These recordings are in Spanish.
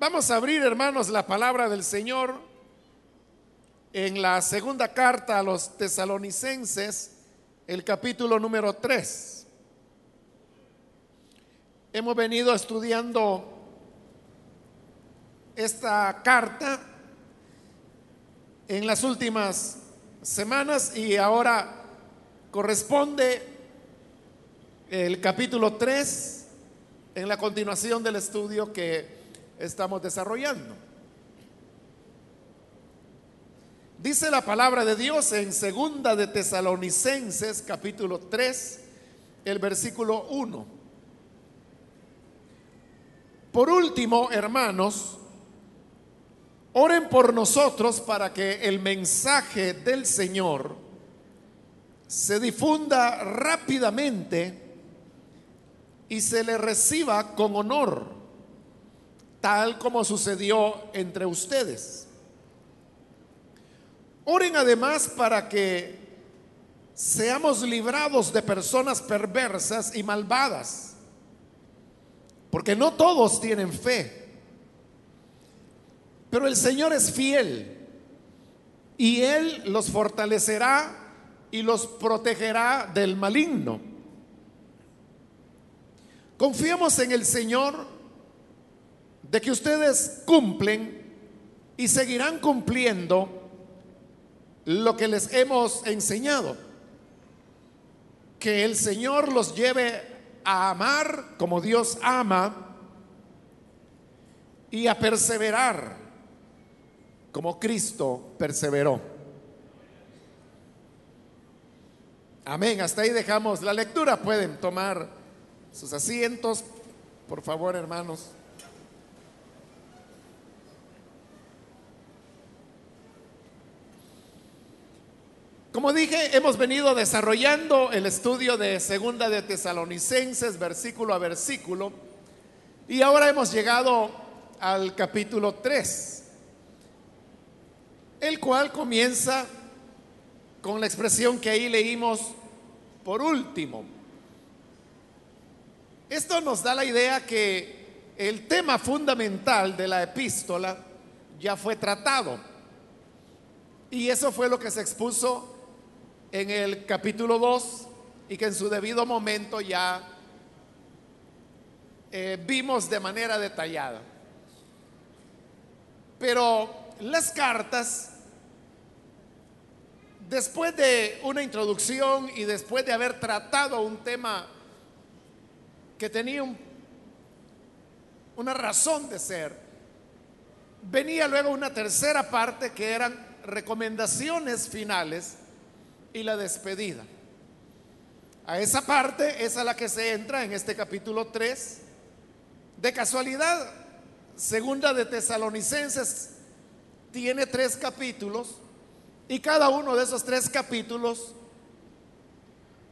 Vamos a abrir, hermanos, la palabra del Señor en la segunda carta a los tesalonicenses, el capítulo número 3. Hemos venido estudiando esta carta en las últimas semanas y ahora corresponde el capítulo 3 en la continuación del estudio que estamos desarrollando. Dice la palabra de Dios en segunda de Tesalonicenses capítulo 3, el versículo 1. Por último, hermanos, oren por nosotros para que el mensaje del Señor se difunda rápidamente y se le reciba con honor, tal como sucedió entre ustedes. Oren además para que seamos librados de personas perversas y malvadas, porque no todos tienen fe. Pero el Señor es fiel y Él los fortalecerá y los protegerá del maligno. Confiemos en el Señor de que ustedes cumplen y seguirán cumpliendo lo que les hemos enseñado. Que el Señor los lleve a amar como Dios ama y a perseverar como Cristo perseveró. Amén. Hasta ahí dejamos la lectura. Pueden tomar sus asientos, por favor, hermanos. Como dije, hemos venido desarrollando el estudio de Segunda de Tesalonicenses, versículo a versículo, y ahora hemos llegado al capítulo 3, el cual comienza con la expresión que ahí leímos por último. Esto nos da la idea que el tema fundamental de la epístola ya fue tratado. Y eso fue lo que se expuso en el capítulo 2 y que en su debido momento ya eh, vimos de manera detallada. Pero las cartas, después de una introducción y después de haber tratado un tema que tenía una razón de ser. Venía luego una tercera parte que eran recomendaciones finales y la despedida. A esa parte es a la que se entra en este capítulo 3. De casualidad, segunda de Tesalonicenses tiene tres capítulos y cada uno de esos tres capítulos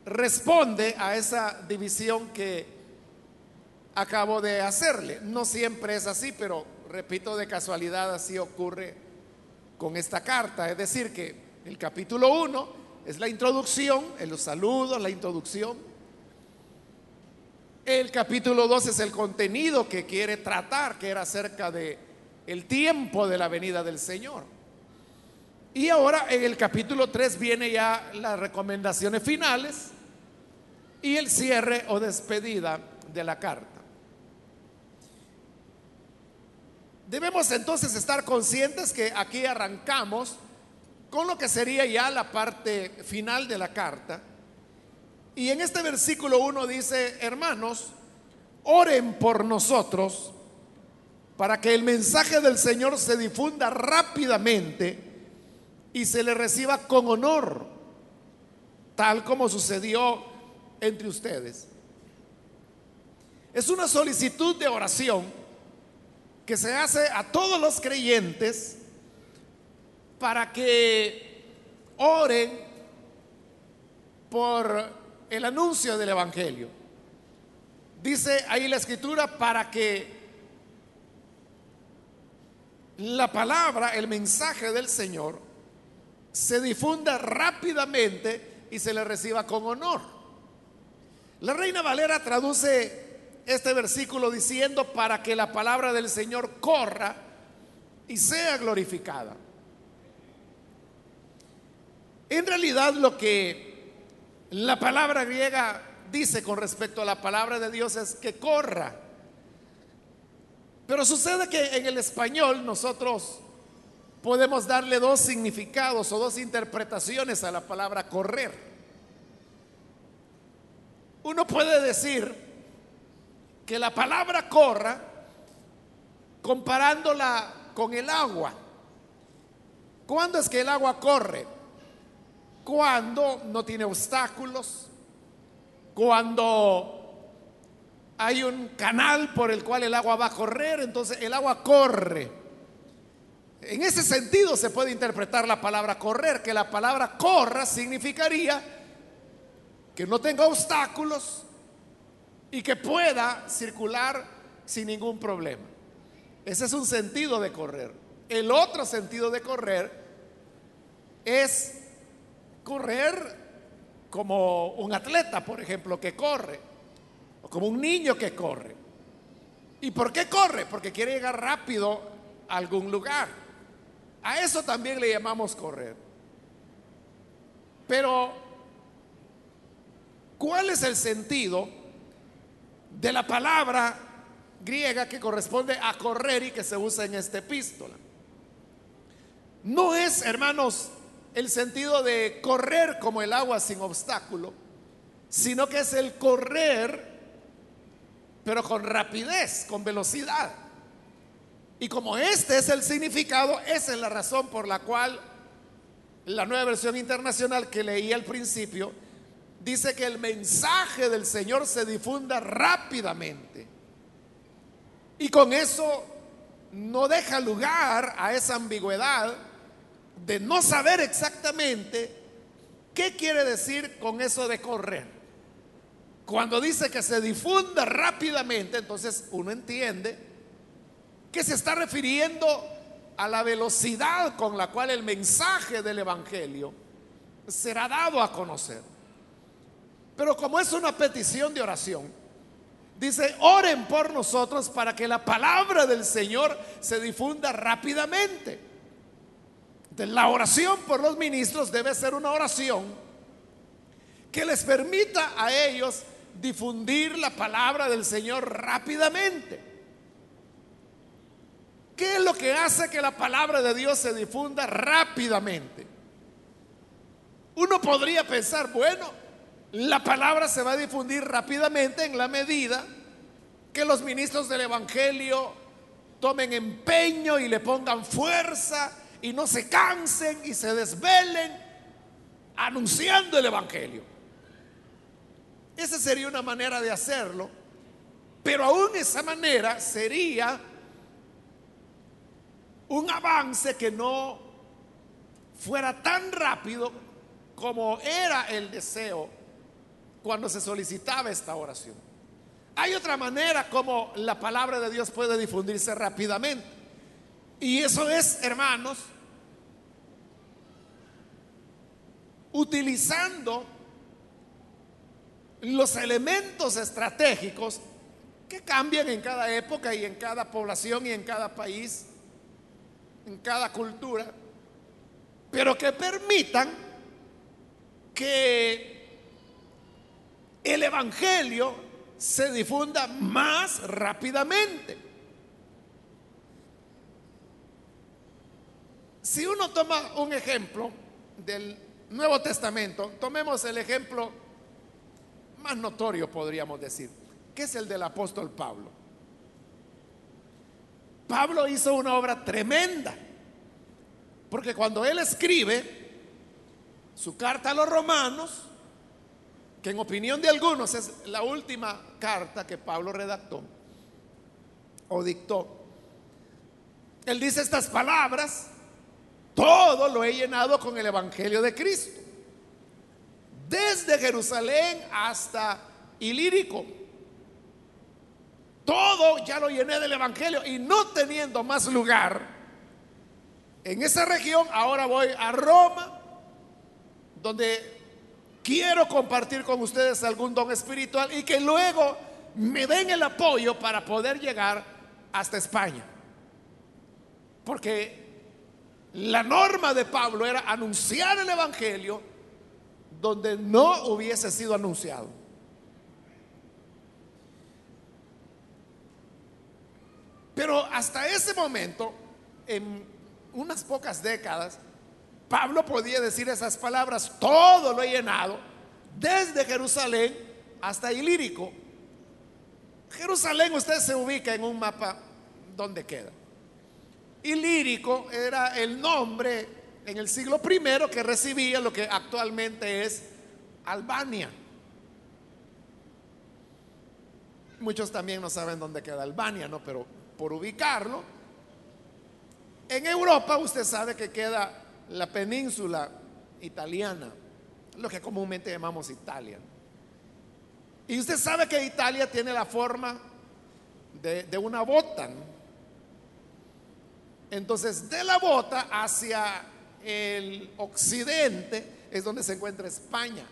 responde a esa división que acabo de hacerle. No siempre es así, pero repito, de casualidad así ocurre con esta carta. Es decir, que el capítulo 1 es la introducción, los saludos, la introducción. El capítulo 2 es el contenido que quiere tratar, que era acerca de el tiempo de la venida del Señor. Y ahora en el capítulo 3 viene ya las recomendaciones finales y el cierre o despedida de la carta. Debemos entonces estar conscientes que aquí arrancamos con lo que sería ya la parte final de la carta. Y en este versículo 1 dice, hermanos, oren por nosotros para que el mensaje del Señor se difunda rápidamente y se le reciba con honor, tal como sucedió entre ustedes. Es una solicitud de oración que se hace a todos los creyentes para que oren por el anuncio del Evangelio. Dice ahí la escritura para que la palabra, el mensaje del Señor, se difunda rápidamente y se le reciba con honor. La reina Valera traduce este versículo diciendo para que la palabra del Señor corra y sea glorificada. En realidad lo que la palabra griega dice con respecto a la palabra de Dios es que corra. Pero sucede que en el español nosotros podemos darle dos significados o dos interpretaciones a la palabra correr. Uno puede decir que la palabra corra, comparándola con el agua. ¿Cuándo es que el agua corre? Cuando no tiene obstáculos, cuando hay un canal por el cual el agua va a correr, entonces el agua corre. En ese sentido se puede interpretar la palabra correr, que la palabra corra significaría que no tenga obstáculos y que pueda circular sin ningún problema. Ese es un sentido de correr. El otro sentido de correr es correr como un atleta, por ejemplo, que corre, o como un niño que corre. ¿Y por qué corre? Porque quiere llegar rápido a algún lugar. A eso también le llamamos correr. Pero, ¿cuál es el sentido de la palabra griega que corresponde a correr y que se usa en esta epístola? No es, hermanos, el sentido de correr como el agua sin obstáculo, sino que es el correr, pero con rapidez, con velocidad. Y como este es el significado, esa es la razón por la cual la nueva versión internacional que leí al principio dice que el mensaje del Señor se difunda rápidamente. Y con eso no deja lugar a esa ambigüedad de no saber exactamente qué quiere decir con eso de correr. Cuando dice que se difunda rápidamente, entonces uno entiende que se está refiriendo a la velocidad con la cual el mensaje del Evangelio será dado a conocer. Pero como es una petición de oración, dice, oren por nosotros para que la palabra del Señor se difunda rápidamente. La oración por los ministros debe ser una oración que les permita a ellos difundir la palabra del Señor rápidamente. ¿Qué es lo que hace que la palabra de Dios se difunda rápidamente? Uno podría pensar, bueno, la palabra se va a difundir rápidamente en la medida que los ministros del Evangelio tomen empeño y le pongan fuerza y no se cansen y se desvelen anunciando el Evangelio. Esa sería una manera de hacerlo, pero aún esa manera sería un avance que no fuera tan rápido como era el deseo cuando se solicitaba esta oración. Hay otra manera como la palabra de Dios puede difundirse rápidamente. Y eso es, hermanos, utilizando los elementos estratégicos que cambian en cada época y en cada población y en cada país en cada cultura, pero que permitan que el Evangelio se difunda más rápidamente. Si uno toma un ejemplo del Nuevo Testamento, tomemos el ejemplo más notorio, podríamos decir, que es el del apóstol Pablo. Pablo hizo una obra tremenda, porque cuando él escribe su carta a los romanos, que en opinión de algunos es la última carta que Pablo redactó o dictó, él dice estas palabras, todo lo he llenado con el Evangelio de Cristo, desde Jerusalén hasta Ilírico todo ya lo llené del Evangelio y no teniendo más lugar en esa región, ahora voy a Roma, donde quiero compartir con ustedes algún don espiritual y que luego me den el apoyo para poder llegar hasta España. Porque la norma de Pablo era anunciar el Evangelio donde no hubiese sido anunciado. Pero hasta ese momento, en unas pocas décadas, Pablo podía decir esas palabras, todo lo he llenado, desde Jerusalén hasta Ilírico. Jerusalén usted se ubica en un mapa donde queda. Ilírico era el nombre en el siglo I que recibía lo que actualmente es Albania. Muchos también no saben dónde queda Albania, ¿no? Pero por ubicarlo, en Europa usted sabe que queda la península italiana, lo que comúnmente llamamos Italia. Y usted sabe que Italia tiene la forma de, de una bota. Entonces, de la bota hacia el occidente es donde se encuentra España.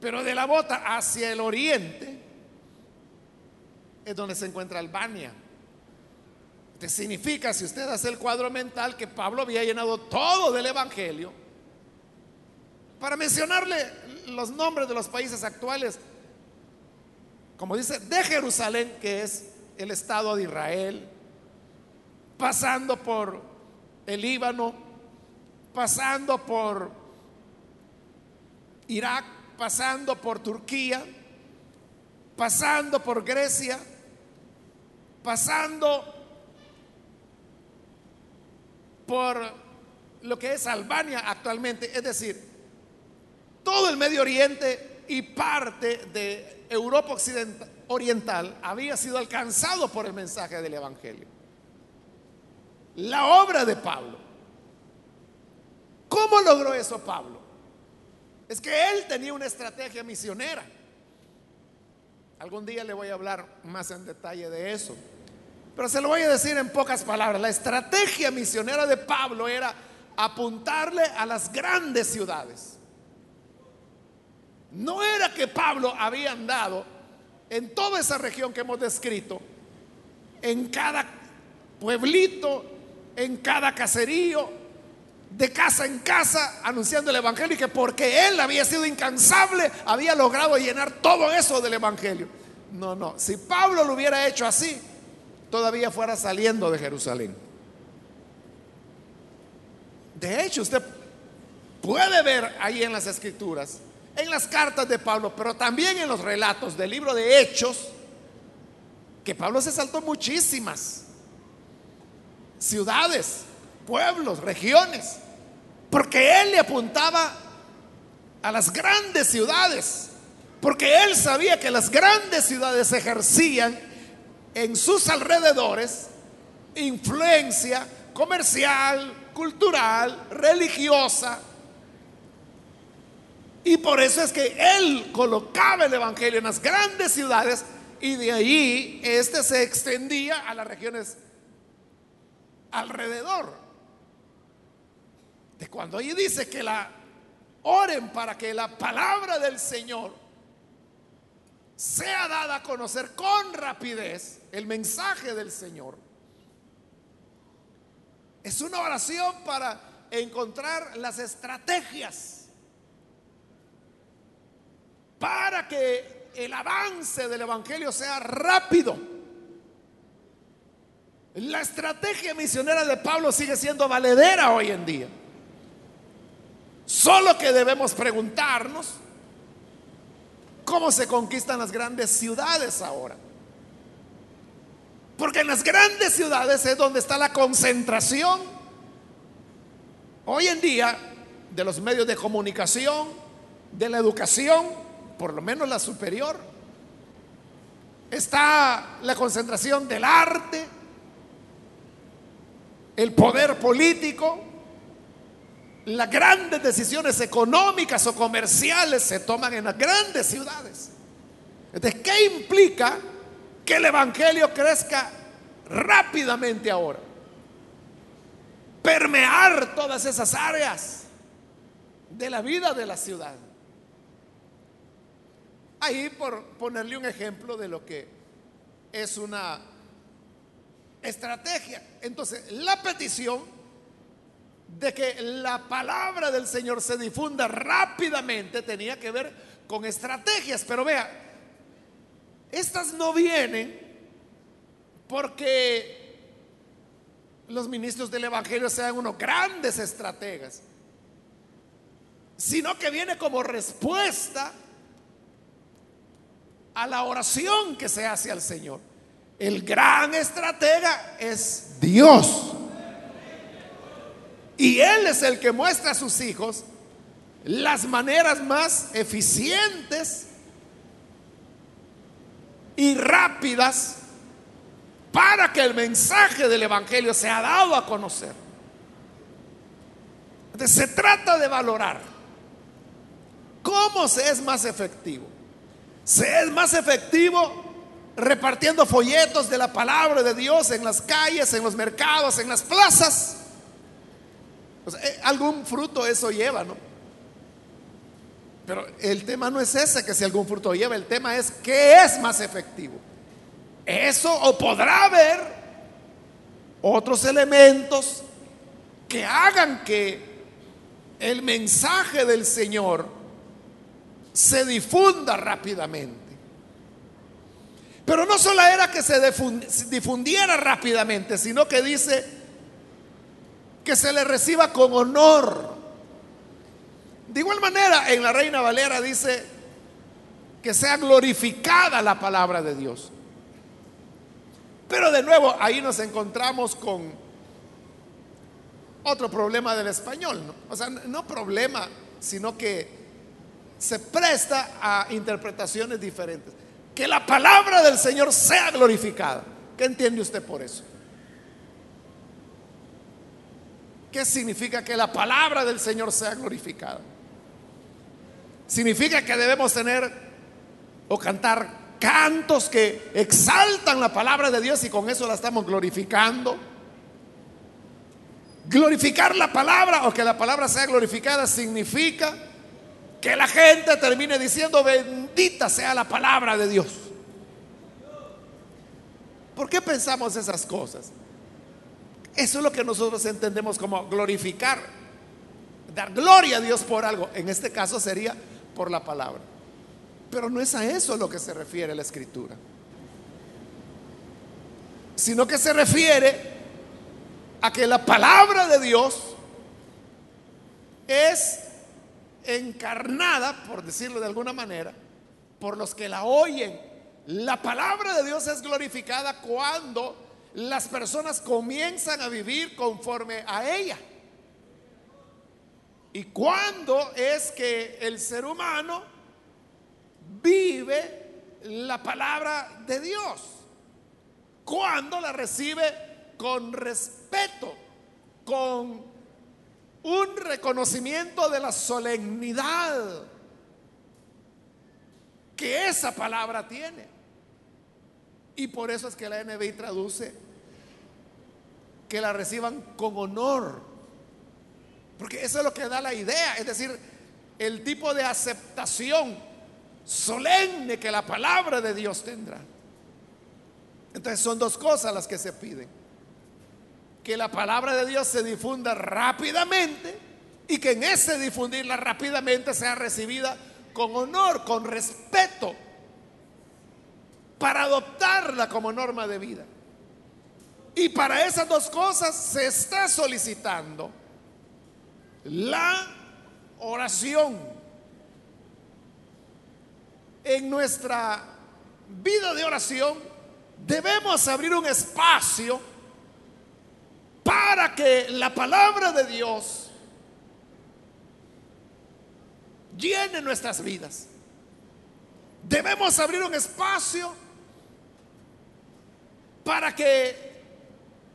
Pero de la bota hacia el oriente es donde se encuentra Albania. Esto significa, si usted hace el cuadro mental, que Pablo había llenado todo del Evangelio. Para mencionarle los nombres de los países actuales, como dice, de Jerusalén, que es el Estado de Israel, pasando por el Líbano, pasando por Irak, pasando por Turquía, pasando por Grecia, pasando por lo que es Albania actualmente, es decir, todo el Medio Oriente y parte de Europa Occidental, Oriental había sido alcanzado por el mensaje del Evangelio la obra de Pablo. ¿Cómo logró eso Pablo? Es que él tenía una estrategia misionera. Algún día le voy a hablar más en detalle de eso. Pero se lo voy a decir en pocas palabras. La estrategia misionera de Pablo era apuntarle a las grandes ciudades. No era que Pablo había andado en toda esa región que hemos descrito, en cada pueblito, en cada caserío, de casa en casa, anunciando el Evangelio y que porque él había sido incansable, había logrado llenar todo eso del Evangelio. No, no, si Pablo lo hubiera hecho así, todavía fuera saliendo de Jerusalén. De hecho, usted puede ver ahí en las escrituras, en las cartas de Pablo, pero también en los relatos del libro de Hechos, que Pablo se saltó muchísimas ciudades, pueblos, regiones, porque él le apuntaba a las grandes ciudades, porque él sabía que las grandes ciudades ejercían en sus alrededores influencia comercial, cultural, religiosa. Y por eso es que él colocaba el Evangelio en las grandes ciudades y de ahí este se extendía a las regiones alrededor. De cuando ahí dice que la oren para que la palabra del Señor sea dada a conocer con rapidez el mensaje del Señor. Es una oración para encontrar las estrategias para que el avance del Evangelio sea rápido. La estrategia misionera de Pablo sigue siendo valedera hoy en día. Solo que debemos preguntarnos cómo se conquistan las grandes ciudades ahora. Porque en las grandes ciudades es donde está la concentración hoy en día de los medios de comunicación, de la educación, por lo menos la superior. Está la concentración del arte, el poder político, las grandes decisiones económicas o comerciales se toman en las grandes ciudades. Entonces, ¿qué implica que el Evangelio crezca rápidamente ahora? Permear todas esas áreas de la vida de la ciudad. Ahí por ponerle un ejemplo de lo que es una estrategia. Entonces, la petición de que la palabra del Señor se difunda rápidamente tenía que ver con estrategias. Pero vea, estas no vienen porque los ministros del Evangelio sean unos grandes estrategas, sino que viene como respuesta a la oración que se hace al Señor. El gran estratega es Dios. Y Él es el que muestra a sus hijos las maneras más eficientes y rápidas para que el mensaje del Evangelio sea dado a conocer. Entonces, se trata de valorar cómo se es más efectivo. Se es más efectivo repartiendo folletos de la palabra de Dios en las calles, en los mercados, en las plazas. Eh, algún fruto eso lleva, ¿no? Pero el tema no es ese que si algún fruto lleva, el tema es qué es más efectivo. Eso o podrá haber otros elementos que hagan que el mensaje del Señor se difunda rápidamente. Pero no solo era que se difundiera rápidamente, sino que dice que se le reciba con honor. De igual manera, en la Reina Valera dice que sea glorificada la palabra de Dios. Pero de nuevo, ahí nos encontramos con otro problema del español. O sea, no problema, sino que se presta a interpretaciones diferentes. Que la palabra del Señor sea glorificada. ¿Qué entiende usted por eso? ¿Qué significa que la palabra del Señor sea glorificada? Significa que debemos tener o cantar cantos que exaltan la palabra de Dios y con eso la estamos glorificando. Glorificar la palabra o que la palabra sea glorificada significa que la gente termine diciendo bendita sea la palabra de Dios. ¿Por qué pensamos esas cosas? Eso es lo que nosotros entendemos como glorificar, dar gloria a Dios por algo. En este caso sería por la palabra. Pero no es a eso lo que se refiere la escritura, sino que se refiere a que la palabra de Dios es encarnada, por decirlo de alguna manera, por los que la oyen. La palabra de Dios es glorificada cuando las personas comienzan a vivir conforme a ella. Y cuando es que el ser humano vive la palabra de Dios. Cuando la recibe con respeto, con un reconocimiento de la solemnidad que esa palabra tiene. Y por eso es que la NBI traduce que la reciban con honor. Porque eso es lo que da la idea, es decir, el tipo de aceptación solemne que la palabra de Dios tendrá. Entonces son dos cosas las que se piden. Que la palabra de Dios se difunda rápidamente y que en ese difundirla rápidamente sea recibida con honor, con respeto, para adoptarla como norma de vida. Y para esas dos cosas se está solicitando la oración en nuestra vida de oración debemos abrir un espacio para que la palabra de Dios llene nuestras vidas. Debemos abrir un espacio para que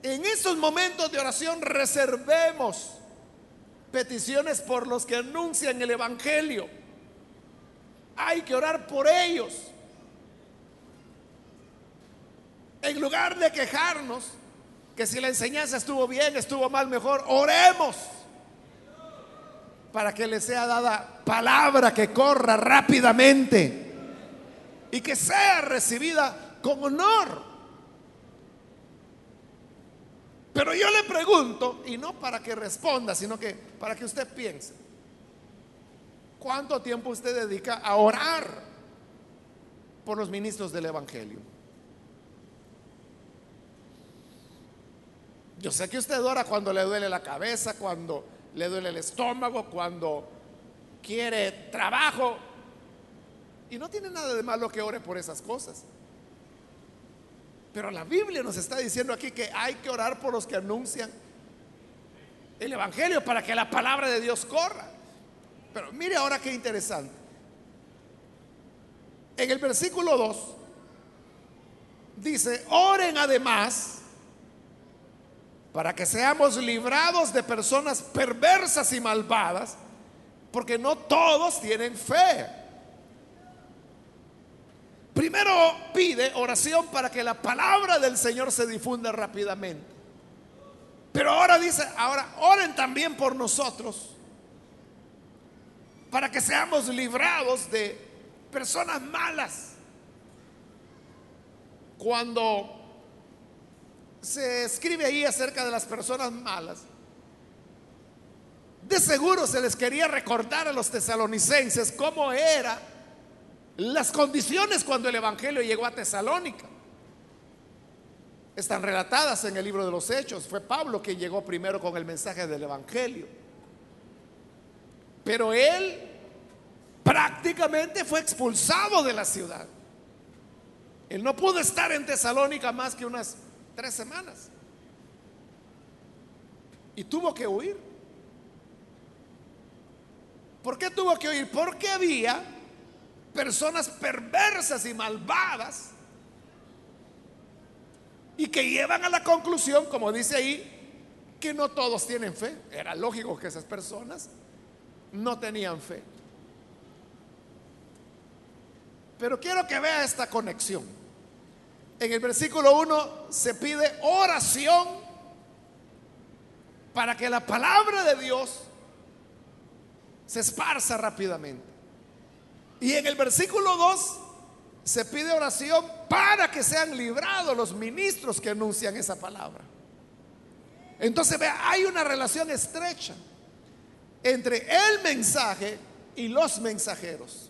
en esos momentos de oración reservemos peticiones por los que anuncian el Evangelio hay que orar por ellos. En lugar de quejarnos que si la enseñanza estuvo bien, estuvo mal, mejor, oremos para que les sea dada palabra que corra rápidamente y que sea recibida con honor. Pero yo le pregunto, y no para que responda, sino que para que usted piense, ¿cuánto tiempo usted dedica a orar por los ministros del Evangelio? Yo sé que usted ora cuando le duele la cabeza, cuando le duele el estómago, cuando quiere trabajo. Y no tiene nada de malo que ore por esas cosas. Pero la Biblia nos está diciendo aquí que hay que orar por los que anuncian el Evangelio para que la palabra de Dios corra. Pero mire ahora qué interesante. En el versículo 2 dice, oren además para que seamos librados de personas perversas y malvadas, porque no todos tienen fe. Primero pide oración para que la palabra del Señor se difunda rápidamente. Pero ahora dice, ahora oren también por nosotros, para que seamos librados de personas malas. Cuando se escribe ahí acerca de las personas malas, de seguro se les quería recordar a los tesalonicenses cómo eran las condiciones cuando el Evangelio llegó a Tesalónica. Están relatadas en el libro de los Hechos. Fue Pablo quien llegó primero con el mensaje del Evangelio. Pero él prácticamente fue expulsado de la ciudad. Él no pudo estar en Tesalónica más que unas tres semanas. Y tuvo que huir. ¿Por qué tuvo que huir? Porque había personas perversas y malvadas y que llevan a la conclusión, como dice ahí, que no todos tienen fe. Era lógico que esas personas no tenían fe. Pero quiero que vea esta conexión. En el versículo 1 se pide oración para que la palabra de Dios se esparza rápidamente. Y en el versículo 2 se pide oración para que sean librados los ministros que anuncian esa palabra. Entonces, vea, hay una relación estrecha entre el mensaje y los mensajeros.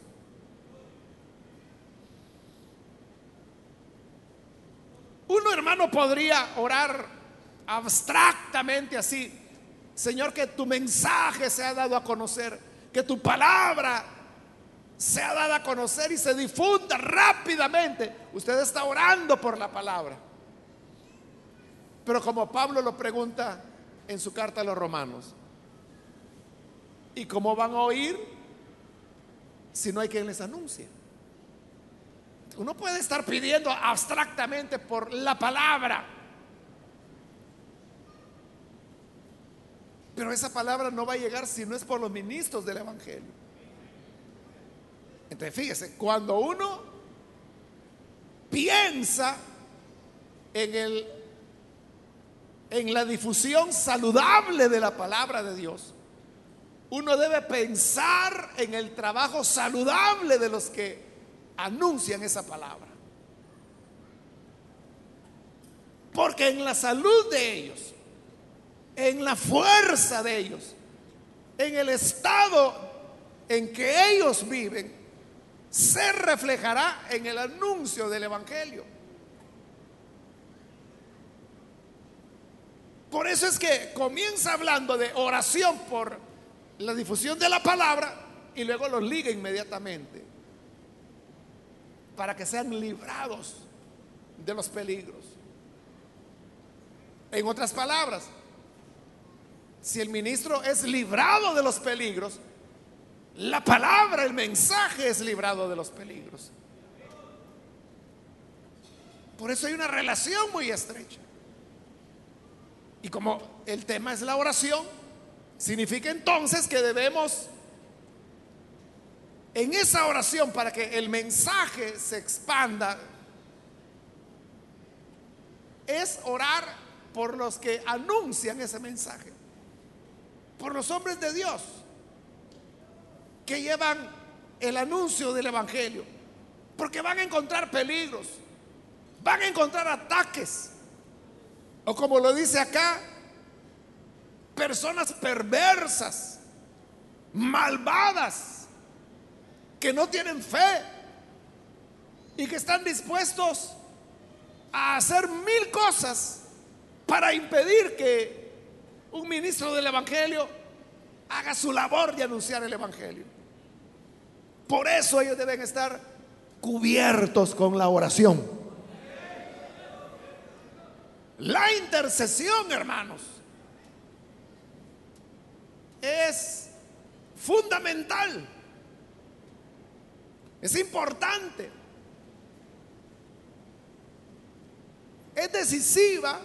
Uno, hermano, podría orar abstractamente así. Señor, que tu mensaje se ha dado a conocer, que tu palabra se ha dado a conocer y se difunda rápidamente. Usted está orando por la palabra. Pero como Pablo lo pregunta en su carta a los romanos, ¿y cómo van a oír si no hay quien les anuncie? Uno puede estar pidiendo abstractamente por la palabra. Pero esa palabra no va a llegar si no es por los ministros del Evangelio. Entonces, fíjese, cuando uno piensa en el en la difusión saludable de la palabra de Dios, uno debe pensar en el trabajo saludable de los que anuncian esa palabra. Porque en la salud de ellos, en la fuerza de ellos, en el estado en que ellos viven, se reflejará en el anuncio del Evangelio. Por eso es que comienza hablando de oración por la difusión de la palabra y luego los liga inmediatamente para que sean librados de los peligros. En otras palabras, si el ministro es librado de los peligros, la palabra, el mensaje es librado de los peligros. Por eso hay una relación muy estrecha. Y como el tema es la oración, significa entonces que debemos en esa oración para que el mensaje se expanda es orar por los que anuncian ese mensaje, por los hombres de Dios que llevan el anuncio del Evangelio, Porque van a encontrar peligros, van a encontrar ataques. O como lo dice acá, personas perversas, malvadas, que no tienen fe y que están dispuestos a hacer mil cosas para impedir que un ministro del Evangelio haga su labor de anunciar el Evangelio. Por eso ellos deben estar cubiertos con la oración. La intercesión, hermanos, es fundamental. Es importante. Es decisiva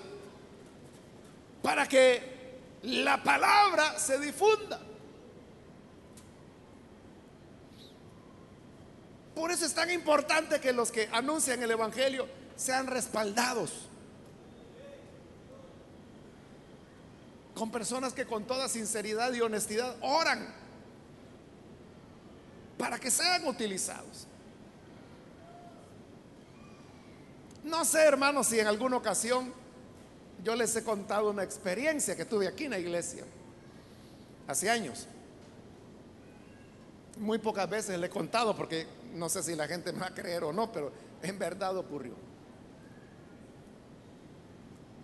para que la palabra se difunda. Por eso es tan importante que los que anuncian el Evangelio sean respaldados con personas que con toda sinceridad y honestidad oran para que sean utilizados. No sé, hermanos, si en alguna ocasión yo les he contado una experiencia que tuve aquí en la iglesia, hace años. Muy pocas veces le he contado porque no sé si la gente me va a creer o no, pero en verdad ocurrió.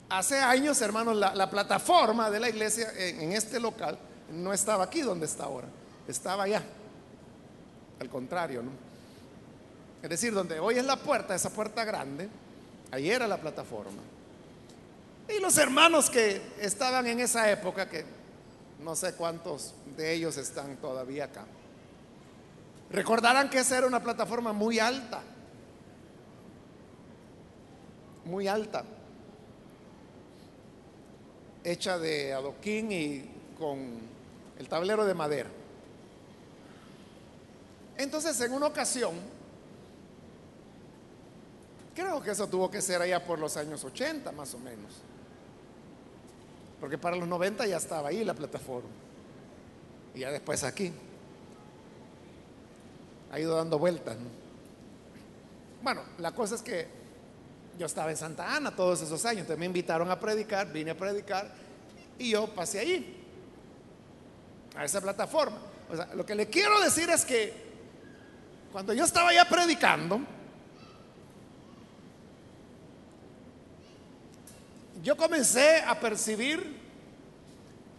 Hace años, hermanos, la, plataforma de la iglesia en, en, este local no estaba aquí donde está ahora, estaba allá. Al contrario, ¿no? Es decir, donde hoy es la puerta, esa puerta grande, ahí era la plataforma. Y los hermanos que estaban en esa época, que no sé cuántos de ellos están todavía acá, recordarán que esa era una plataforma muy alta, muy alta, hecha de adoquín y con el tablero de madera. Entonces, en una ocasión, creo que eso tuvo que ser allá por los años 80 más o menos. Porque para los 90 ya estaba ahí la plataforma. Y ya después aquí. Ha ido dando vueltas. Bueno, la cosa es que yo estaba en Santa Ana todos esos años. Entonces me invitaron a predicar, vine a predicar y yo pasé allí. A esa plataforma. O sea, lo que le quiero decir es que cuando yo estaba ya predicando, yo comencé a percibir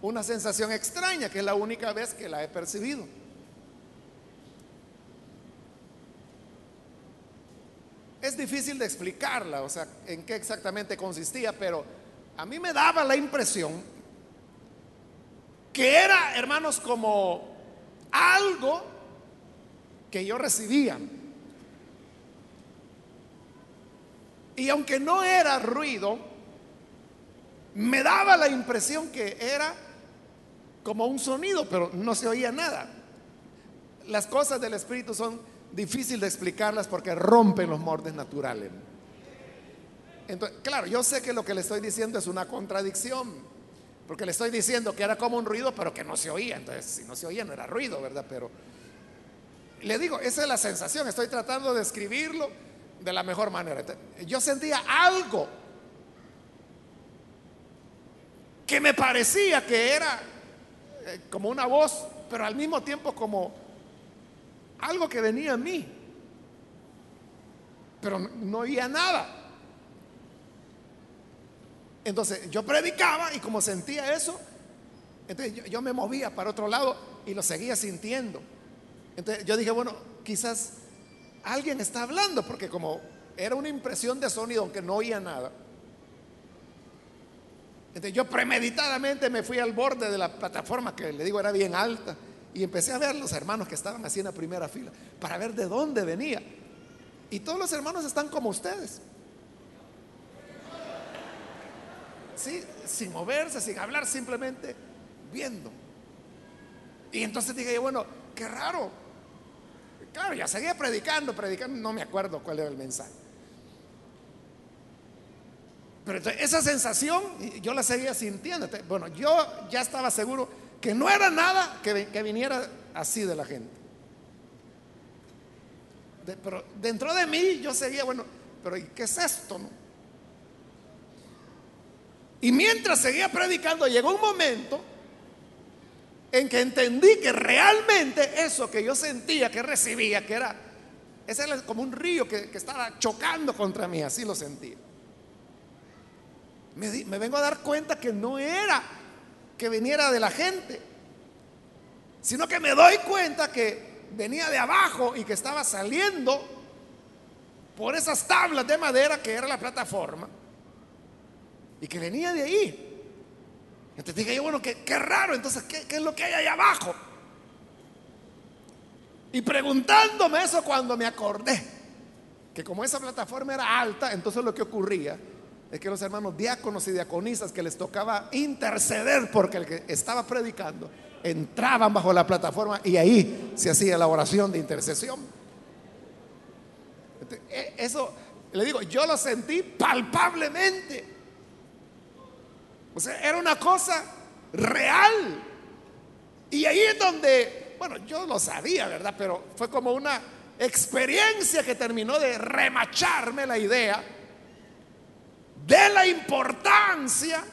una sensación extraña, que es la única vez que la he percibido. Es difícil de explicarla, o sea, en qué exactamente consistía, pero a mí me daba la impresión que era, hermanos, como algo que yo recibía. Y aunque no era ruido, me daba la impresión que era como un sonido, pero no se oía nada. Las cosas del Espíritu son difíciles de explicarlas porque rompen los mordes naturales. Entonces, claro, yo sé que lo que le estoy diciendo es una contradicción, porque le estoy diciendo que era como un ruido, pero que no se oía. Entonces, si no se oía, no era ruido, ¿verdad? Pero le digo, esa es la sensación, estoy tratando de escribirlo de la mejor manera. Yo sentía algo que me parecía que era eh, como una voz, pero al mismo tiempo como algo que venía a mí. Pero no, oía nada. Entonces yo predicaba y como sentía eso, entonces yo, yo, me movía para otro lado y lo seguía sintiendo. Entonces yo dije, bueno, quizás alguien está hablando, porque como era una impresión de sonido, aunque no oía nada, entonces yo premeditadamente me fui al borde de la plataforma que le digo era bien alta y empecé a ver los hermanos que estaban así en la primera fila para ver de dónde venía. Y todos los hermanos están como ustedes. Sí, sin moverse, sin hablar, simplemente viendo. Y entonces dije bueno, qué raro. Claro, ya seguía predicando, predicando, no me acuerdo cuál era el mensaje. Pero esa sensación yo la seguía sintiendo. Bueno, yo ya estaba seguro que no era nada que, viniera así de la gente. pero dentro de mí yo seguía, bueno, pero ¿y qué es esto? Y mientras seguía predicando, llegó un momento en que entendí que realmente eso que yo sentía, que recibía, que era, ese era como un río que, estaba chocando contra mí, así lo sentía. Me, me vengo a dar cuenta que no era que viniera de la gente, sino que me doy cuenta que venía de abajo y que estaba saliendo por esas tablas de madera que era la plataforma y que venía de ahí. Entonces dije yo, bueno, qué, raro, entonces, ¿qué, ¿qué, es lo que hay ahí abajo? Y preguntándome eso cuando me acordé, que como esa plataforma era alta, entonces lo que ocurría es que los hermanos diáconos y diaconisas que les tocaba interceder porque el que estaba predicando, entraban bajo la plataforma y ahí se hacía la oración de intercesión. E, eso, le digo, yo lo sentí palpablemente. O sea, era una cosa real. Y ahí es donde, bueno, yo lo sabía, ¿verdad? Pero fue como una experiencia que terminó de remacharme la idea de la importancia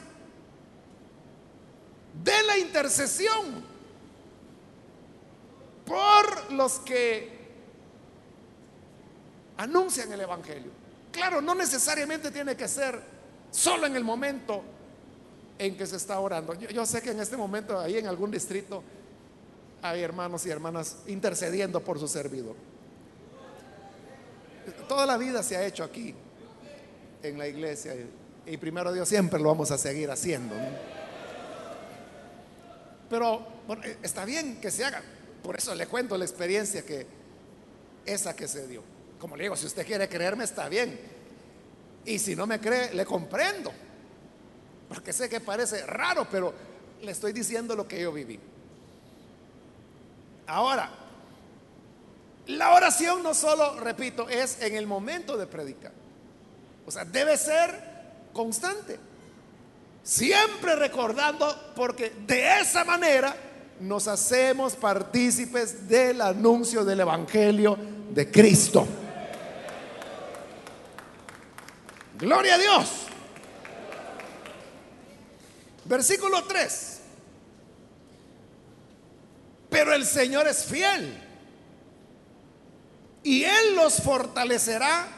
de la intercesión por los que anuncian el Evangelio. Claro, no necesariamente tiene que ser solo en el momento en que se está orando. Yo, sé que en este momento ahí en algún distrito hay hermanos y hermanas intercediendo por su servidor. Toda la vida se ha hecho aquí, en la iglesia, y primero Dios siempre lo vamos a seguir haciendo. Pero eh, está bien que se haga. Por eso le cuento la experiencia que esa que se dio. Como le digo, si usted quiere creerme, está bien. Y si no me cree, le comprendo. Porque sé que parece raro, pero le estoy diciendo lo que yo viví. Ahora, la oración no solo, repito, es en el momento de predicar. O sea, debe ser constante. Siempre recordando, porque de esa manera nos hacemos partícipes del anuncio del Evangelio de Cristo. Gloria a Dios. Versículo 3. Pero el Señor es fiel. Y Él los fortalecerá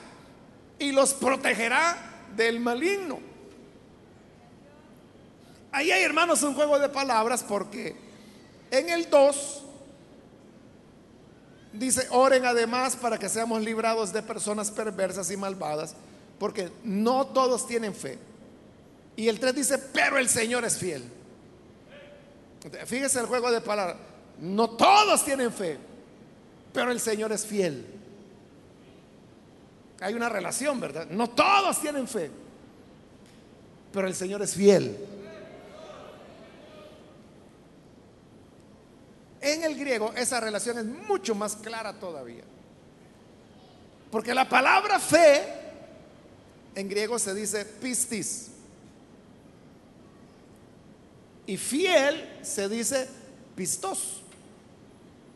y los protegerá del maligno. Ahí hay, hermanos, un juego de palabras porque en el 2 dice, oren además para que seamos librados de personas perversas y malvadas, porque no todos tienen fe. Y el 3 dice, pero el Señor es fiel. Fíjese el juego de palabras. No todos tienen fe, pero el Señor es fiel. Hay una relación, ¿verdad? No todos tienen fe, pero el Señor es fiel. En el griego esa relación es mucho más clara todavía. Porque la palabra fe en griego se dice pistis. Y fiel se dice pistos.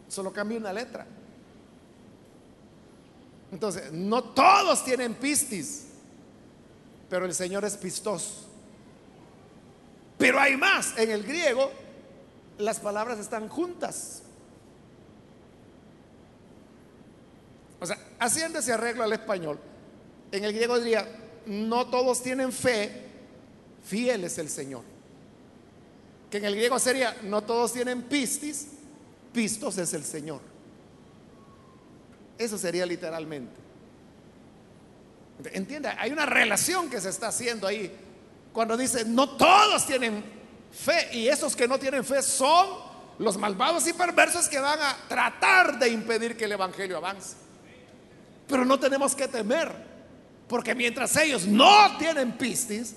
Solo cambia una letra. Entonces, no todos tienen pistis, pero el Señor es pistos. Pero hay más. En el griego, las palabras están juntas. O sea, haciendo ese arreglo al español, en el griego diría, no todos tienen fe, fiel es el Señor que en el griego sería, no todos tienen pistis, pistos es el Señor. Eso sería literalmente. Entiende, hay una relación que se está haciendo ahí. Cuando dice, no todos tienen fe y esos que no tienen fe son los malvados y perversos que van a tratar de impedir que el Evangelio avance. Pero no tenemos que temer, porque mientras ellos no tienen pistis,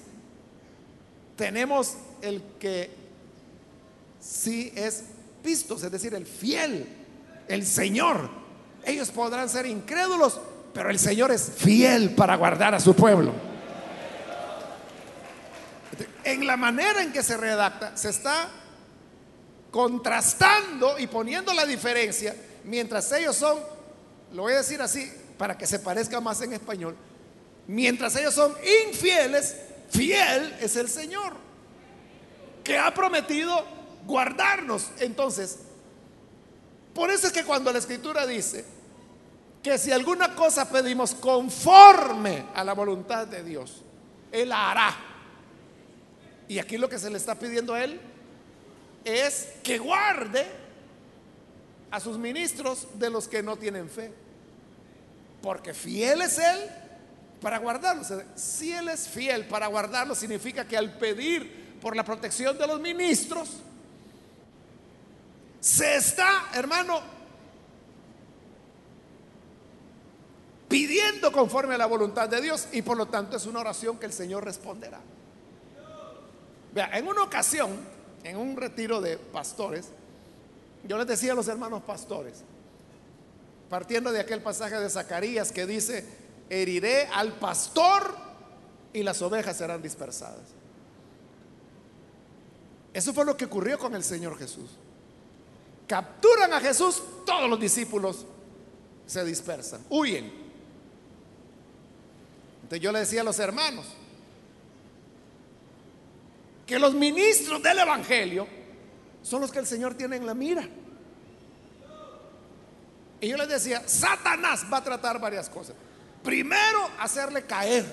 tenemos el que si es pistos, es decir, el fiel, el Señor. Ellos podrán ser incrédulos, pero el Señor es fiel para guardar a su pueblo. En la manera en que se redacta, se está contrastando y poniendo la diferencia, mientras ellos son lo voy a decir así para que se parezca más en español, mientras ellos son infieles, fiel es el Señor, que ha prometido guardarnos. Entonces, por eso es que cuando la escritura dice que si alguna cosa pedimos conforme a la voluntad de Dios, Él la hará. Y aquí lo que se le está pidiendo a Él es que guarde a sus ministros de los que no tienen fe. Porque fiel es Él para guardarlos. Si Él es fiel para guardarlos, significa que al pedir por la protección de los ministros, se está, hermano, pidiendo conforme a la voluntad de Dios y por lo tanto es una oración que el Señor responderá. Vea, en una ocasión, en un retiro de pastores, yo les decía a los hermanos pastores, partiendo de aquel pasaje de Zacarías que dice, heriré al pastor y las ovejas serán dispersadas. Eso fue lo que ocurrió con el Señor Jesús. Capturan a Jesús, todos los discípulos se dispersan, huyen. Entonces yo le decía a los hermanos que los ministros del Evangelio son los que el Señor tiene en la mira. Y yo les decía, Satanás va a tratar varias cosas. Primero, hacerle caer.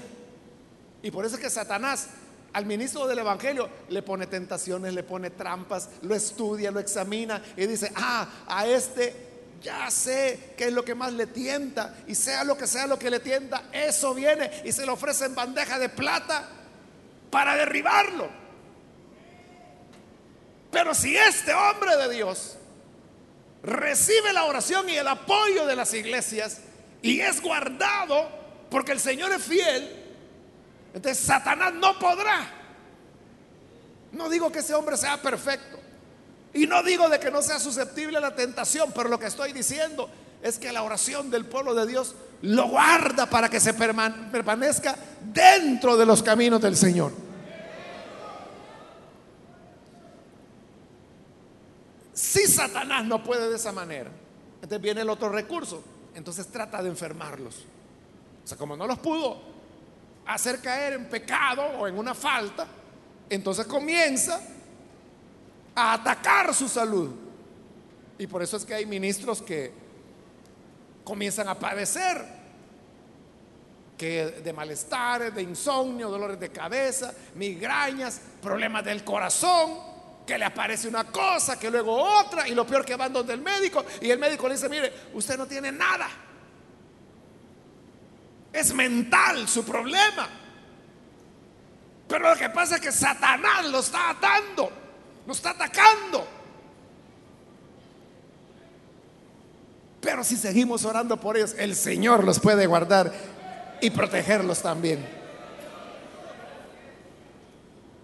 Y por eso es que Satanás al ministro del Evangelio le pone tentaciones, le pone trampas, lo estudia, lo examina y dice, ah, a este ya sé qué es lo que más le tienta y sea lo que sea lo que le tienta, eso viene y se le ofrece en bandeja de plata para derribarlo. Pero si este hombre de Dios recibe la oración y el apoyo de las iglesias y es guardado porque el Señor es fiel, entonces Satanás no podrá. No digo que ese hombre sea perfecto. Y no digo de que no sea susceptible a la tentación, pero lo que estoy diciendo es que la oración del pueblo de Dios lo guarda para que se permanezca dentro de los caminos del Señor. Si Satanás no puede de esa manera, entonces viene el otro recurso. Entonces trata de enfermarlos. O sea, como no los pudo hacer caer en pecado o en una falta, entonces comienza a atacar su salud. Y por eso es que hay ministros que comienzan a padecer que de malestar, de insomnio, dolores de cabeza, migrañas, problemas del corazón, que le aparece una cosa, que luego otra, y lo peor que van donde el médico, y el médico le dice, mire, usted no tiene nada. Es mental su problema. Pero lo que pasa es que Satanás lo está atando, lo está atacando. Pero si seguimos orando por ellos, el Señor los puede guardar y protegerlos también.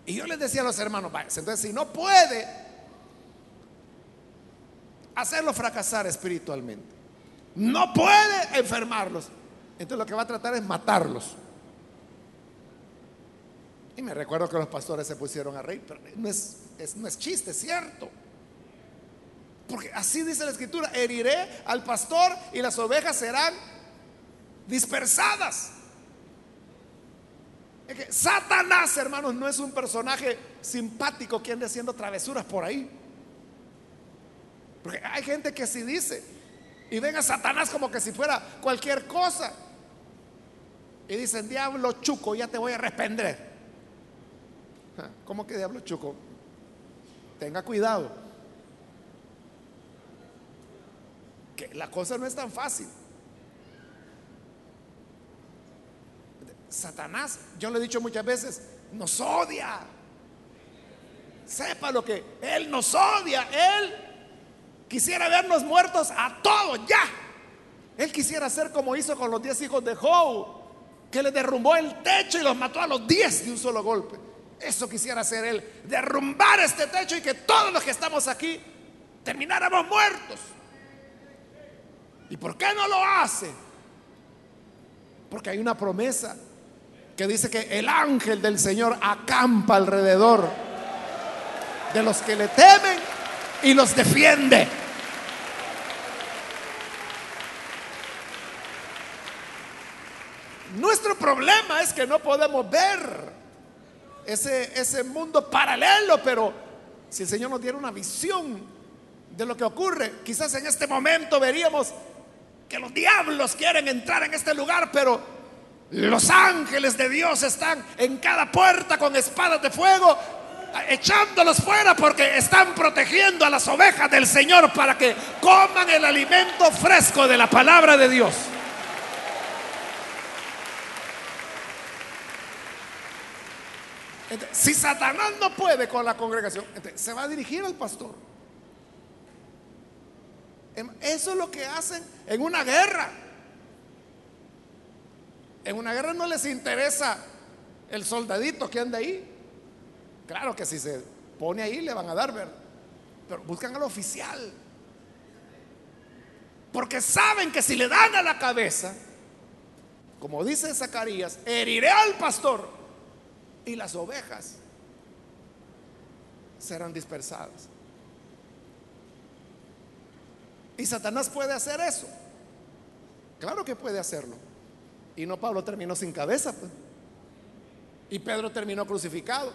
Y yo les decía a los hermanos, entonces si no puede hacerlo fracasar espiritualmente, no puede enfermarlos, entonces lo que va a tratar es matarlos. Y me recuerdo que los pastores se pusieron a reír, pero no es, no es chiste, es cierto. Porque así dice la escritura, heriré al pastor y las ovejas serán dispersadas. Es que Satanás, hermanos, no es un personaje simpático que ande haciendo travesuras por ahí. Porque hay gente que así dice y ven a Satanás como que si fuera cualquier cosa y dicen, diablo chuco, ya te voy a responder. ¿Cómo que diablo chuco? Tenga cuidado. Que la cosa no es tan fácil. Satanás, yo le he dicho muchas veces, nos odia. Sepa lo que Él nos odia. Él quisiera vernos muertos a todos ya. Él quisiera ser como hizo con los diez hijos de Job que le derrumbó el techo y los mató a los diez de un solo golpe. Eso quisiera hacer él, derrumbar este techo y que todos los que estamos aquí termináramos muertos. ¿Y por qué no lo hace? Porque hay una promesa que dice que el ángel del Señor acampa alrededor de los que le temen y los defiende. Nuestro problema es que no podemos ver ese, ese mundo paralelo, pero si el Señor nos diera una visión de lo que ocurre, quizás en este momento veríamos que los diablos quieren entrar en este lugar, pero los ángeles de Dios están en cada puerta con espadas de fuego, echándolos fuera porque están protegiendo a las ovejas del Señor para que coman el alimento fresco de la palabra de Dios. Si Satanás no puede con la congregación, se va a dirigir al pastor. Em, eso es lo que hacen en una guerra. En una guerra no les interesa el soldadito que anda ahí. Claro que si se pone ahí le van a dar. Pero buscan al oficial. Porque saben que si le dan a la cabeza, como dice Zacarías, heriré al pastor y las ovejas serán dispersadas. ¿Y Satanás puede hacer eso? Claro que puede hacerlo. Y no Pablo terminó sin cabeza. Pues. Y Pedro terminó crucificado.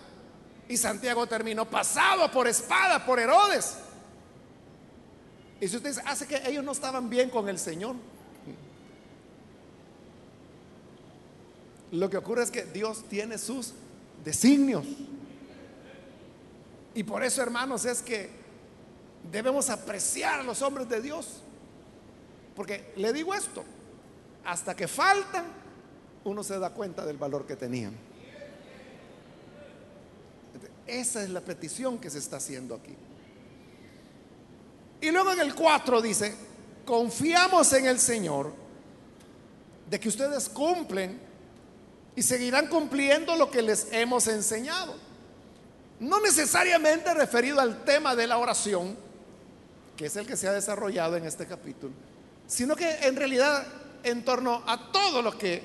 Y Santiago terminó pasado por espada, por Herodes. Y si usted dice, hace que ellos no estaban bien con el Señor. Lo que ocurre es que Dios tiene sus designios. Y por eso, hermanos, es que debemos apreciar a los hombres de Dios. Porque le digo esto, hasta que faltan, uno se da cuenta del valor que tenían. Esa es la petición que se está haciendo aquí. Y luego en el 4 dice, confiamos en el Señor de que ustedes cumplen y seguirán cumpliendo lo que les hemos enseñado. No necesariamente referido al tema de la oración, que es el que se ha desarrollado en este capítulo, sino que en realidad en torno a todo lo que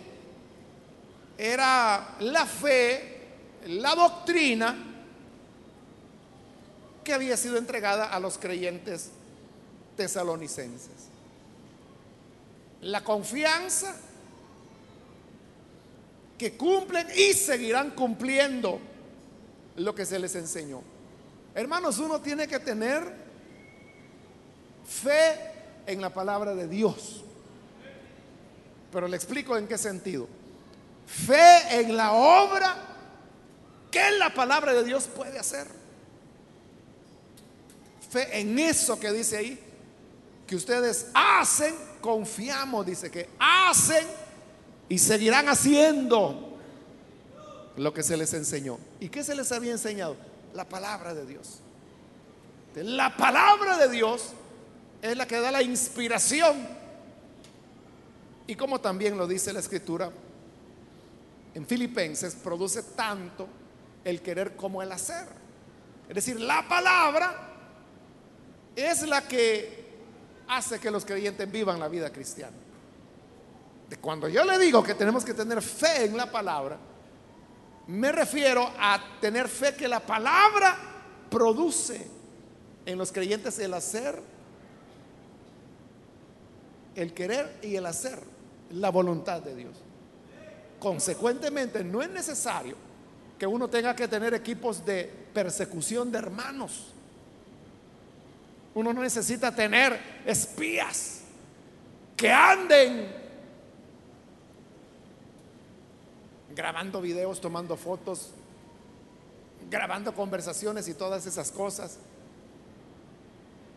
era la fe, la doctrina que había sido entregada a los creyentes tesalonicenses. La confianza que cumplen y seguirán cumpliendo lo que se les enseñó. Hermanos, uno tiene que tener fe en la palabra de Dios. Pero le explico en qué sentido. Fe en la obra que la palabra de Dios puede hacer. Fe en eso que dice ahí, que ustedes hacen, confiamos, dice que hacen y seguirán haciendo lo que se les enseñó. ¿Y qué se les había enseñado? La palabra de Dios. La palabra de Dios es la que da la inspiración. Y como también lo dice la escritura, en Filipenses produce tanto el querer como el hacer. Es decir, la palabra es la que hace que los creyentes vivan la vida cristiana. Cuando yo le digo que tenemos que tener fe en la palabra, me refiero a tener fe que la palabra produce en los creyentes el hacer, el querer y el hacer, la voluntad de Dios. Consecuentemente, no es necesario que uno tenga que tener equipos de persecución de hermanos. Uno no necesita tener espías que anden grabando videos, tomando fotos, grabando conversaciones y todas esas cosas.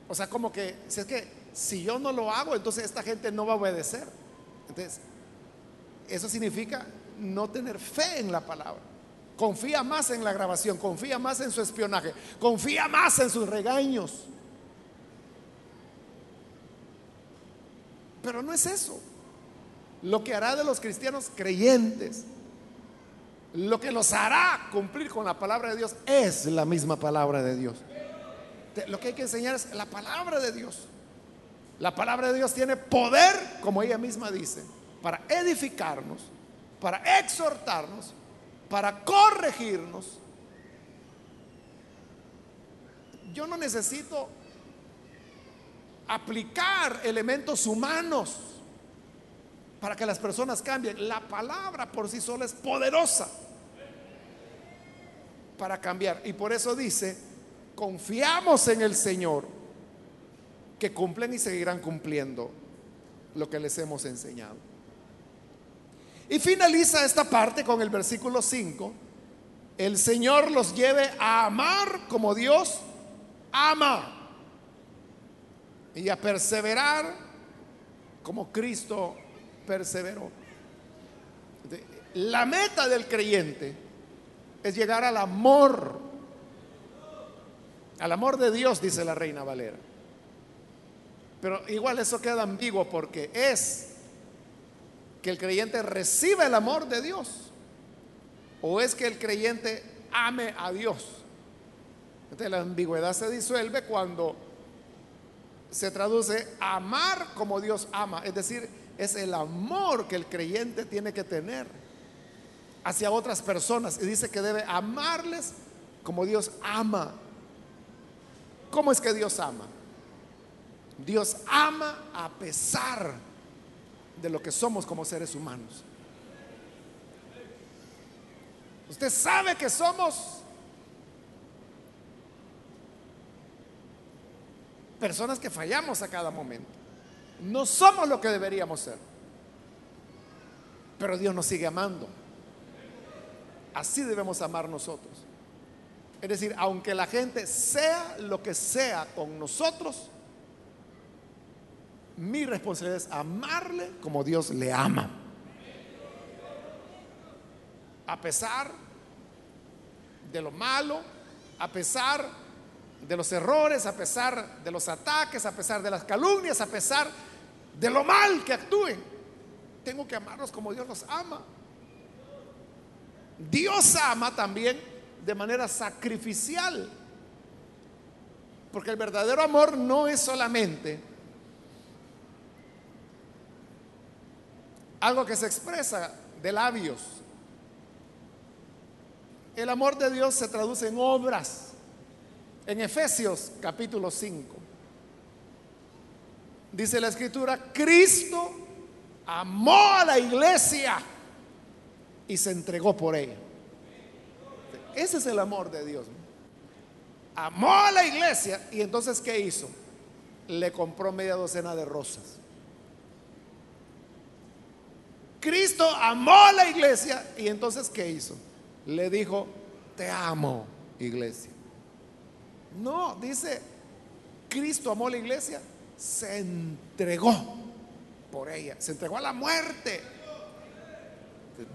O sea, como que, si es que si yo no lo hago, entonces esta gente no va a obedecer. Entonces, eso significa no tener fe en la palabra. Confía más en la grabación, confía más en su espionaje, confía más en sus regaños. Pero no es eso. Lo que hará de los cristianos creyentes lo que los hará cumplir con la palabra de Dios es la misma palabra de Dios. Lo que hay que enseñar es la palabra de Dios. La palabra de Dios tiene poder, como ella misma dice, para edificarnos, para exhortarnos, para corregirnos. Yo no necesito aplicar elementos humanos para que las personas cambien. La palabra por sí sola es poderosa para cambiar. Y por eso dice, confiamos en el Señor, que cumplen y seguirán cumpliendo lo que les hemos enseñado. Y finaliza esta parte con el versículo 5. El Señor los lleve a amar como Dios ama y a perseverar como Cristo perseveró. La meta del creyente es llegar al amor, al amor de Dios, dice la reina Valera. Pero igual eso queda ambiguo porque es que el creyente reciba el amor de Dios o es que el creyente ame a Dios. Entonces la ambigüedad se disuelve cuando se traduce amar como Dios ama, es decir, es el amor que el creyente tiene que tener hacia otras personas y dice que debe amarles como Dios ama. ¿Cómo es que Dios ama? Dios ama a pesar de lo que somos como seres humanos. Usted sabe que somos personas que fallamos a cada momento. No somos lo que deberíamos ser. Pero Dios nos sigue amando. Así debemos amar nosotros. Es decir, aunque la gente sea lo que sea con nosotros, mi responsabilidad es amarle como Dios le ama. A pesar de lo malo, a pesar de los errores, a pesar de los ataques, a pesar de las calumnias, a pesar de lo mal que actúen. Tengo que amarlos como Dios los ama. Dios ama también de manera sacrificial. Porque el verdadero amor no es solamente algo que se expresa de labios. El amor de Dios se traduce en obras. En Efesios capítulo 5 dice la escritura, Cristo amó a la iglesia y se entregó por ella. Ese es el amor de Dios. Amó a la iglesia y entonces ¿qué hizo? Le compró media docena de rosas. Cristo amó a la iglesia y entonces ¿qué hizo? Le dijo, te amo, iglesia. No, dice, Cristo amó a la iglesia, se entregó por ella, se entregó a la muerte.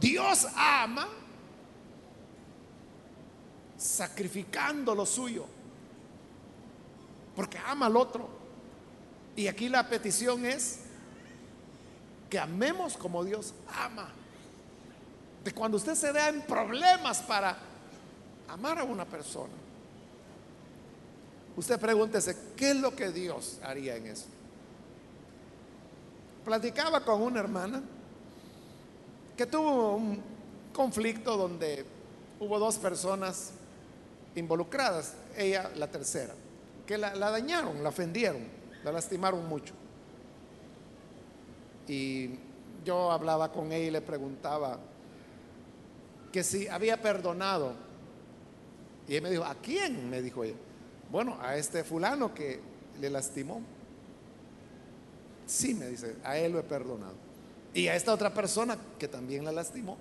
Dios ama sacrificando lo suyo, porque ama al otro. Y aquí la petición es que amemos como Dios ama. De cuando usted se vea en problemas para amar a una persona, usted pregúntese, ¿qué es lo que Dios haría en eso? Platicaba con una hermana que tuvo un conflicto donde hubo dos personas involucradas, ella la tercera, que la, dañaron, la ofendieron, la lastimaron mucho. Y yo hablaba con ella y le preguntaba que si había perdonado. Y él me dijo, ¿a quién? Me dijo ella. Bueno, a este fulano que le lastimó. Sí, me dice, a él lo he perdonado. Y a esta otra persona que también la lastimó.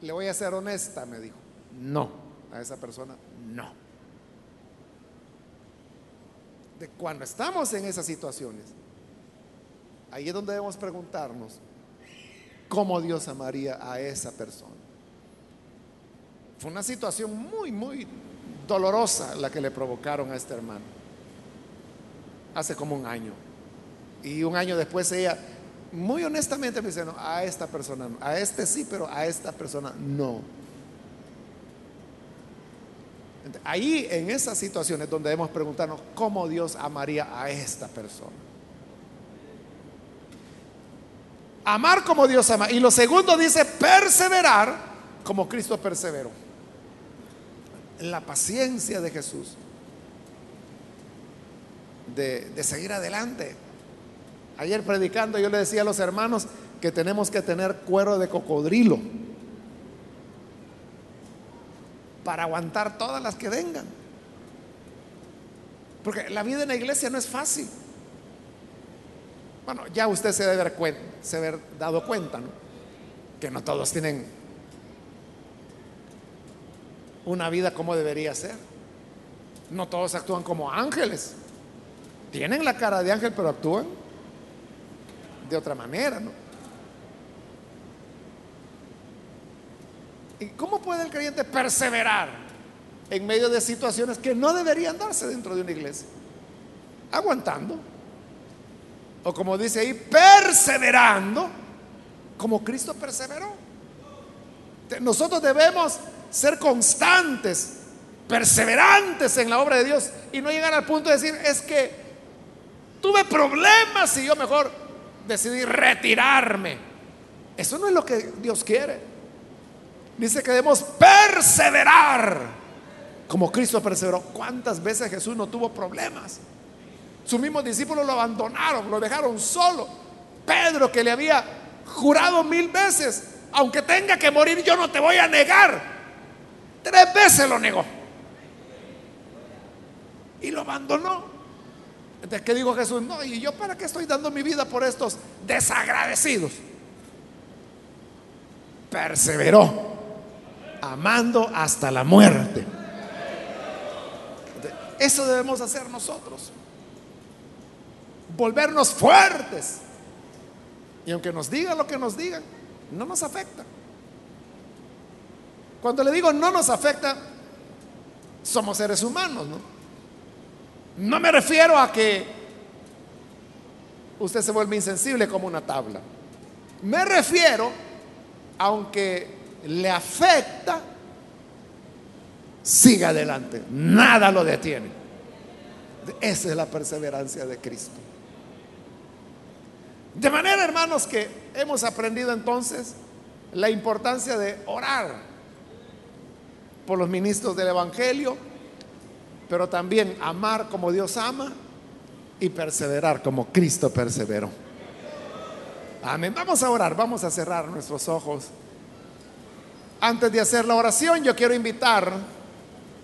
Le voy a ser honesta, me dijo. No, a esa persona no. De cuando estamos en esas situaciones, Ahí es donde debemos preguntarnos cómo Dios amaría a esa persona. Fue una situación muy, muy dolorosa la que le provocaron a este hermano. Hace como un año. Y un año después ella, muy honestamente me dice, no, a esta persona. A este sí, pero a esta persona no. Ahí en esas situaciones donde debemos preguntarnos cómo Dios amaría a esta persona. Amar como Dios ama. Y lo segundo dice perseverar como Cristo perseveró. La paciencia de Jesús. De, seguir adelante. Ayer predicando yo le decía a los hermanos que tenemos que tener cuero de cocodrilo para aguantar todas las que vengan. Porque la vida en la iglesia no es fácil. Bueno, ya usted se debe haber dado cuenta, ¿no? Que no todos tienen una vida como debería ser. No todos actúan como ángeles. Tienen la cara de ángel, pero actúan de otra manera, ¿no? ¿Y cómo puede el creyente perseverar en medio de situaciones que no deberían darse dentro de una iglesia? Aguantando. O como dice ahí, perseverando como Cristo perseveró. Nosotros debemos ser constantes, perseverantes en la obra de Dios y no llegar al punto de decir, es que tuve problemas y yo mejor decidí retirarme. Eso no es lo que Dios quiere. Dice que debemos perseverar como Cristo perseveró. ¿Cuántas veces Jesús no tuvo problemas? Sus mismos discípulos lo abandonaron, lo dejaron solo. Pedro que le había jurado mil veces, aunque tenga que morir, yo no te voy a negar. Tres veces lo negó. Y lo abandonó. Entonces, ¿qué dijo Jesús? No, ¿y yo para qué estoy dando mi vida por estos desagradecidos? Perseveró, amando hasta la muerte. Eso debemos hacer nosotros. Volvernos fuertes. Y aunque nos digan lo que nos digan, no nos afecta. Cuando le digo no nos afecta, somos seres humanos, ¿no? No me refiero a que usted se vuelve insensible como una tabla. Me refiero, aunque le afecta, siga adelante. Nada lo detiene. Esa es la perseverancia de Cristo. De manera, hermanos, que hemos aprendido entonces la importancia de orar por los ministros del Evangelio, pero también amar como Dios ama y perseverar como Cristo perseveró. Amén. Vamos a orar, vamos a cerrar nuestros ojos. Antes de hacer la oración, yo quiero invitar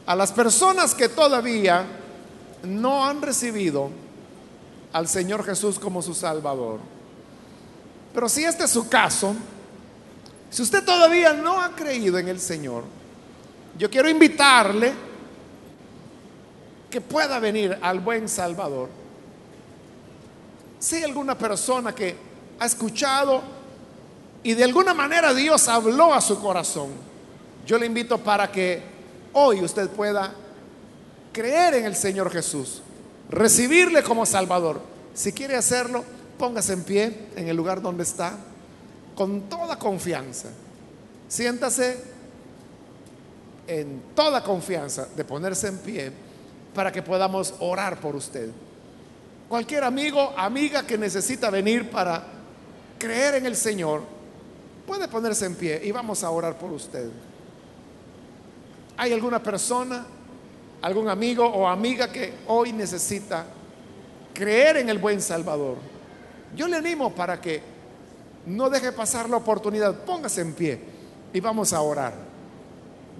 a las personas que todavía no han recibido al Señor Jesús como su Salvador. Pero si este es su caso, si usted todavía no ha creído en el Señor, yo quiero invitarle que pueda venir al buen Salvador. Si hay alguna persona que ha escuchado y de alguna manera Dios habló a su corazón, yo le invito para que hoy usted pueda creer en el Señor Jesús, recibirle como Salvador. Si quiere hacerlo, póngase en pie en el lugar donde está, con toda confianza. Siéntase en toda confianza de ponerse en pie para que podamos orar por usted. Cualquier amigo, amiga que necesita venir para creer en el Señor, puede ponerse en pie y vamos a orar por usted. ¿Hay alguna persona, algún amigo o amiga que hoy necesita creer en el buen Salvador? Yo le animo para que no deje pasar la oportunidad, póngase en pie y vamos a orar.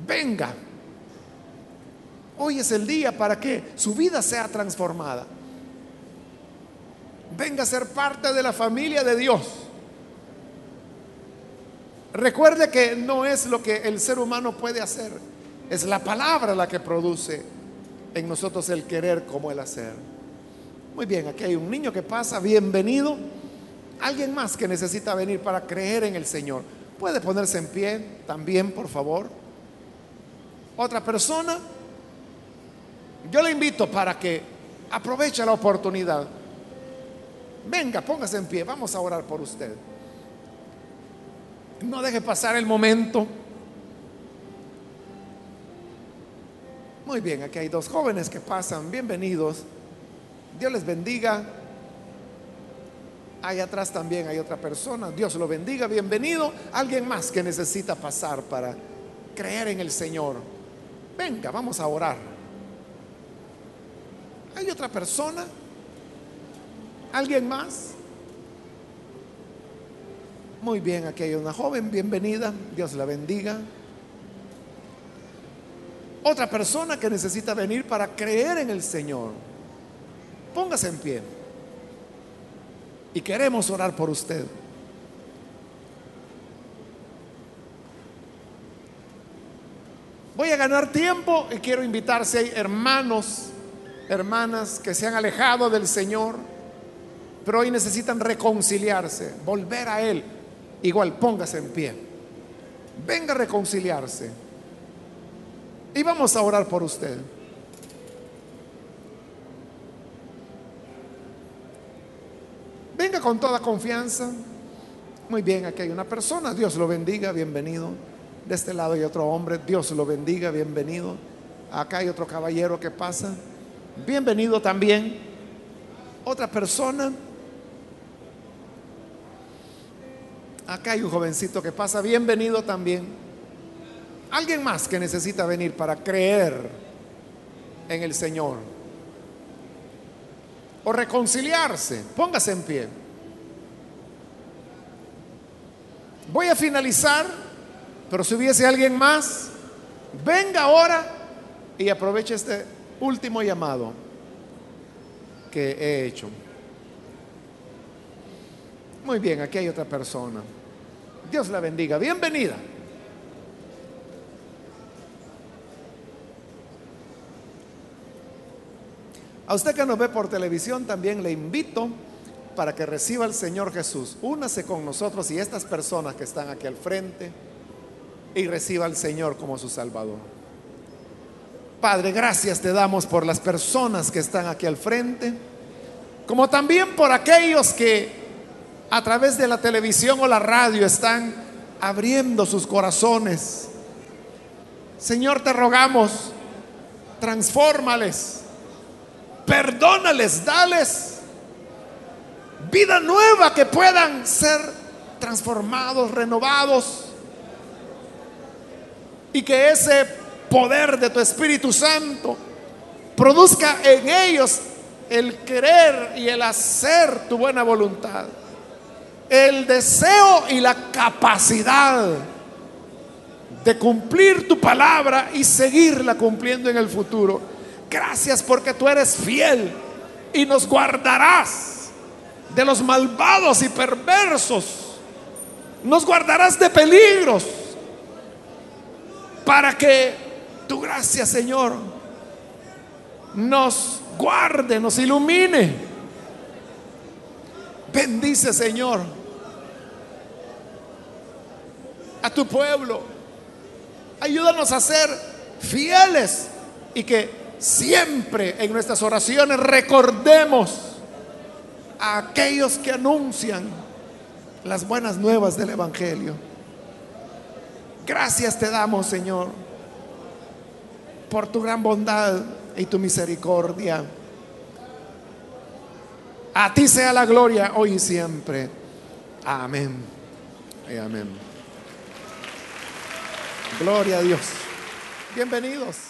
Venga Hoy es el día para que su vida sea transformada. Venga a ser parte de la familia de Dios. Recuerde que no es lo que el ser humano puede hacer, es la palabra la que produce en nosotros el querer como el hacer. Muy bien, aquí hay un niño que pasa, bienvenido. Alguien más que necesita venir para creer en el Señor. Puede ponerse en pie también, por favor. Otra persona. Yo le invito para que aproveche la oportunidad. Venga, póngase en pie, vamos a orar por usted. No deje pasar el momento. Muy bien, aquí hay dos jóvenes que pasan, bienvenidos. Dios les bendiga. Ahí atrás también hay otra persona. Dios lo bendiga, bienvenido. Alguien más que necesita pasar para creer en el Señor. Venga, vamos a orar. ¿Hay otra persona? ¿Alguien más? Muy bien, aquí hay una joven, bienvenida, Dios la bendiga. Otra persona que necesita venir para creer en el Señor. Póngase en pie. Y queremos orar por usted. Voy a ganar tiempo y quiero invitar si hay hermanos, hermanas que se han alejado del Señor, pero hoy necesitan reconciliarse, volver a Él. Igual, póngase en pie. Venga a reconciliarse. Y vamos a orar por usted. Venga con toda confianza. Muy bien, aquí hay una persona. Dios lo bendiga, bienvenido. De este lado hay otro hombre. Dios lo bendiga, bienvenido. Acá hay otro caballero que pasa. Bienvenido también. Otra persona. Acá hay un jovencito que pasa. Bienvenido también. Alguien más que necesita venir para creer en el Señor. O reconciliarse. Póngase en pie. Voy a finalizar, pero si hubiese alguien más, venga ahora y aproveche este último llamado que he hecho. Muy bien, aquí hay otra persona. Dios la bendiga. Bienvenida. A usted que nos ve por televisión también le invito para que reciba al Señor Jesús. Únase con nosotros y estas personas que están aquí al frente y reciba al Señor como su Salvador. Padre, gracias te damos por las personas que están aquí al frente, como también por aquellos que a través de la televisión o la radio están abriendo sus corazones. Señor, te rogamos, transfórmales, perdónales, dales vida nueva que puedan ser transformados, renovados y que ese poder de tu Espíritu Santo produzca en ellos el querer y el hacer tu buena voluntad, el deseo y la capacidad de cumplir tu palabra y seguirla cumpliendo en el futuro. Gracias porque tú eres fiel y nos guardarás de los malvados y perversos. Nos guardarás de peligros para que tu gracia, Señor, nos guarde, nos ilumine. Bendice, Señor, a tu pueblo. Ayúdanos a ser fieles y que siempre en nuestras oraciones recordemos a aquellos que anuncian las buenas nuevas del Evangelio. Gracias te damos, Señor, por tu gran bondad y tu misericordia. A ti sea la gloria hoy y siempre. Amén. Y amén. Gloria a Dios. Bienvenidos.